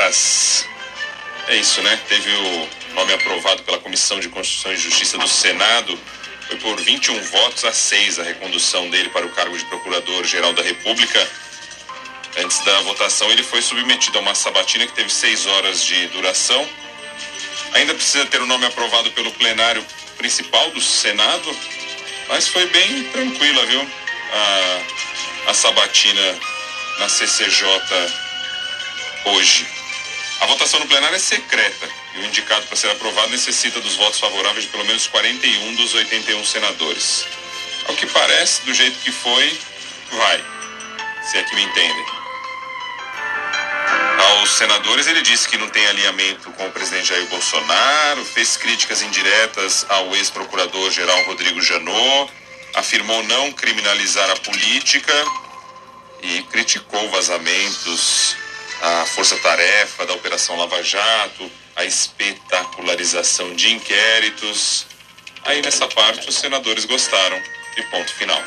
Aras. É isso, né? Teve o nome aprovado pela Comissão de Constituição e Justiça do Senado. Foi por 21 votos a 6 a recondução dele para o cargo de Procurador-Geral da República. Antes da votação, ele foi submetido a uma sabatina que teve seis horas de duração. Ainda precisa ter o nome aprovado pelo plenário principal do Senado, mas foi bem tranquila, viu? A, a sabatina na CCJ hoje. A votação no plenário é secreta e o indicado para ser aprovado necessita dos votos favoráveis de pelo menos 41 dos 81 senadores. Ao que parece, do jeito que foi, vai. Se é que me entendem. Aos senadores, ele disse que não tem alinhamento com o presidente Jair Bolsonaro, fez críticas indiretas ao ex-procurador-geral Rodrigo Janot, afirmou não criminalizar a política e criticou vazamentos, a força-tarefa da Operação Lava Jato, a espetacularização de inquéritos. Aí nessa parte os senadores gostaram. E ponto final.